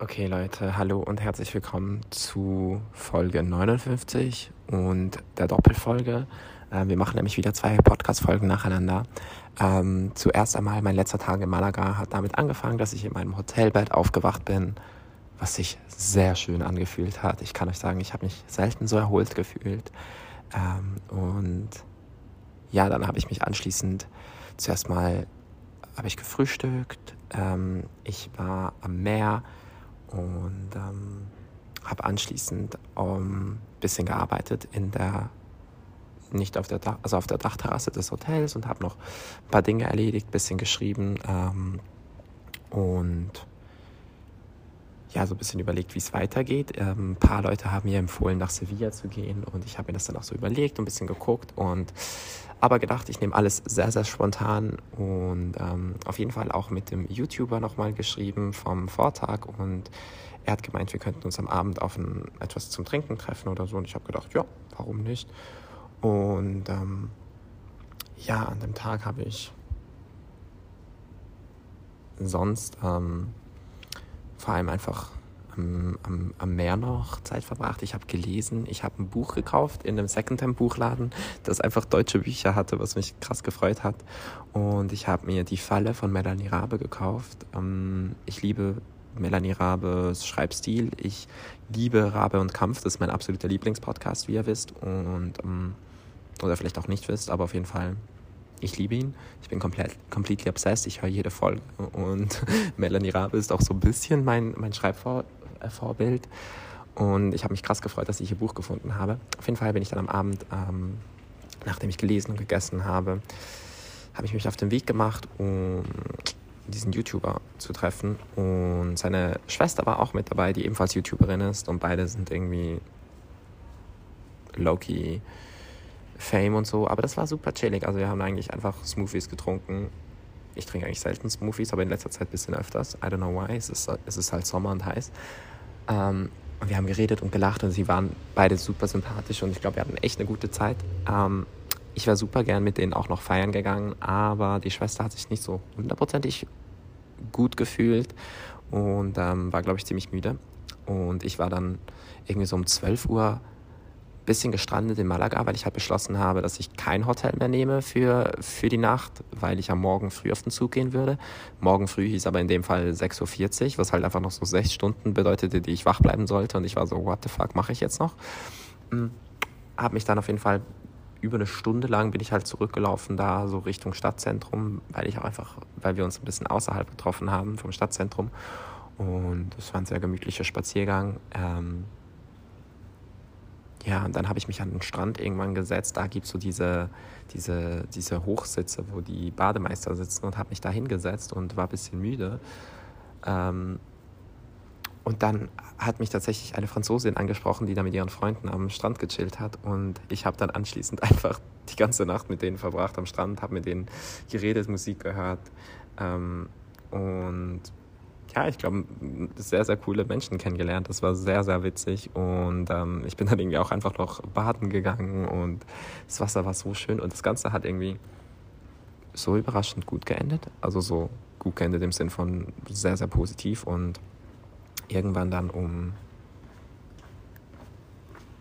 Okay Leute, hallo und herzlich willkommen zu Folge 59 und der Doppelfolge. Äh, wir machen nämlich wieder zwei Podcast-Folgen nacheinander. Ähm, zuerst einmal, mein letzter Tag in Malaga hat damit angefangen, dass ich in meinem Hotelbett aufgewacht bin, was sich sehr schön angefühlt hat. Ich kann euch sagen, ich habe mich selten so erholt gefühlt. Ähm, und ja, dann habe ich mich anschließend zuerst mal habe ich gefrühstückt. Ähm, ich war am Meer und ähm, habe anschließend ein ähm, bisschen gearbeitet in der nicht auf der Dach, also auf der Dachterrasse des Hotels und habe noch ein paar Dinge erledigt, bisschen geschrieben ähm, und ja, so ein bisschen überlegt, wie es weitergeht. Ähm, ein paar Leute haben mir empfohlen, nach Sevilla zu gehen und ich habe mir das dann auch so überlegt und ein bisschen geguckt und aber gedacht, ich nehme alles sehr, sehr spontan und ähm, auf jeden Fall auch mit dem YouTuber nochmal geschrieben vom Vortag und er hat gemeint, wir könnten uns am Abend auf ein, etwas zum Trinken treffen oder so und ich habe gedacht, ja, warum nicht? Und ähm, ja, an dem Tag habe ich sonst ähm, vor allem einfach am, am, am Meer noch Zeit verbracht. Ich habe gelesen, ich habe ein Buch gekauft in einem Secondhand-Buchladen, das einfach deutsche Bücher hatte, was mich krass gefreut hat. Und ich habe mir Die Falle von Melanie Rabe gekauft. Ähm, ich liebe Melanie Rabes Schreibstil. Ich liebe Rabe und Kampf. Das ist mein absoluter Lieblingspodcast, wie ihr wisst. Und, ähm, oder vielleicht auch nicht wisst, aber auf jeden Fall ich liebe ihn. Ich bin komplett, completely obsessed. Ich höre jede Folge. Und Melanie Rabe ist auch so ein bisschen mein, mein Schreibvorbild. Und ich habe mich krass gefreut, dass ich ihr Buch gefunden habe. Auf jeden Fall bin ich dann am Abend, ähm, nachdem ich gelesen und gegessen habe, habe ich mich auf den Weg gemacht, um diesen YouTuber zu treffen. Und seine Schwester war auch mit dabei, die ebenfalls YouTuberin ist. Und beide sind irgendwie Loki Fame und so. Aber das war super chillig. Also wir haben eigentlich einfach Smoothies getrunken. Ich trinke eigentlich selten Smoothies, aber in letzter Zeit ein bisschen öfters. I don't know why. Es ist, es ist halt Sommer und heiß. Ähm, und wir haben geredet und gelacht und sie waren beide super sympathisch und ich glaube, wir hatten echt eine gute Zeit. Ähm, ich wäre super gern mit denen auch noch feiern gegangen, aber die Schwester hat sich nicht so hundertprozentig gut gefühlt und ähm, war, glaube ich, ziemlich müde. Und ich war dann irgendwie so um 12 Uhr bisschen gestrandet in Malaga, weil ich halt beschlossen habe, dass ich kein Hotel mehr nehme für, für die Nacht, weil ich am Morgen früh auf den Zug gehen würde. Morgen früh hieß aber in dem Fall 6.40 Uhr, was halt einfach noch so sechs Stunden bedeutete, die ich wach bleiben sollte. Und ich war so, what the fuck mache ich jetzt noch? Hm, habe mich dann auf jeden Fall über eine Stunde lang bin ich halt zurückgelaufen da so Richtung Stadtzentrum, weil ich auch einfach, weil wir uns ein bisschen außerhalb getroffen haben vom Stadtzentrum. Und es war ein sehr gemütlicher Spaziergang. Ähm, ja, und dann habe ich mich an den Strand irgendwann gesetzt. Da gibt es so diese, diese, diese Hochsitze, wo die Bademeister sitzen und habe mich da hingesetzt und war ein bisschen müde. Ähm, und dann hat mich tatsächlich eine Franzosin angesprochen, die da mit ihren Freunden am Strand gechillt hat. Und ich habe dann anschließend einfach die ganze Nacht mit denen verbracht am Strand, habe mit denen geredet, Musik gehört. Ähm, und ja, ich glaube, sehr, sehr coole Menschen kennengelernt. Das war sehr, sehr witzig. Und ähm, ich bin dann irgendwie auch einfach noch baden gegangen und das Wasser war so schön. Und das Ganze hat irgendwie so überraschend gut geendet. Also so gut geendet im Sinn von sehr, sehr positiv. Und irgendwann dann um.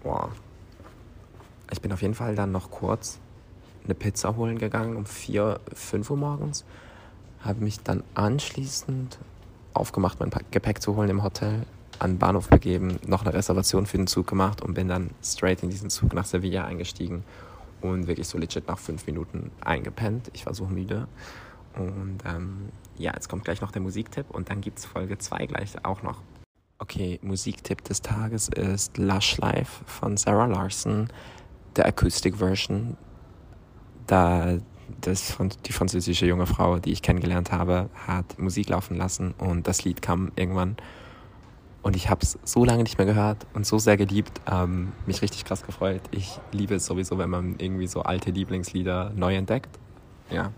Boah. Ich bin auf jeden Fall dann noch kurz eine Pizza holen gegangen um 4, 5 Uhr morgens. Habe mich dann anschließend aufgemacht, mein Gepäck zu holen im Hotel, an den Bahnhof begeben, noch eine Reservation für den Zug gemacht und bin dann straight in diesen Zug nach Sevilla eingestiegen und wirklich so legit nach fünf Minuten eingepennt. Ich war so müde. Und ähm, ja, jetzt kommt gleich noch der Musiktipp und dann gibt es Folge 2 gleich auch noch. Okay, Musiktipp des Tages ist Lush Life von Sarah Larson, der Acoustic Version. Da das, die französische junge Frau, die ich kennengelernt habe, hat Musik laufen lassen und das Lied kam irgendwann. Und ich habe es so lange nicht mehr gehört und so sehr geliebt, ähm, mich richtig krass gefreut. Ich liebe es sowieso, wenn man irgendwie so alte Lieblingslieder neu entdeckt. Ja,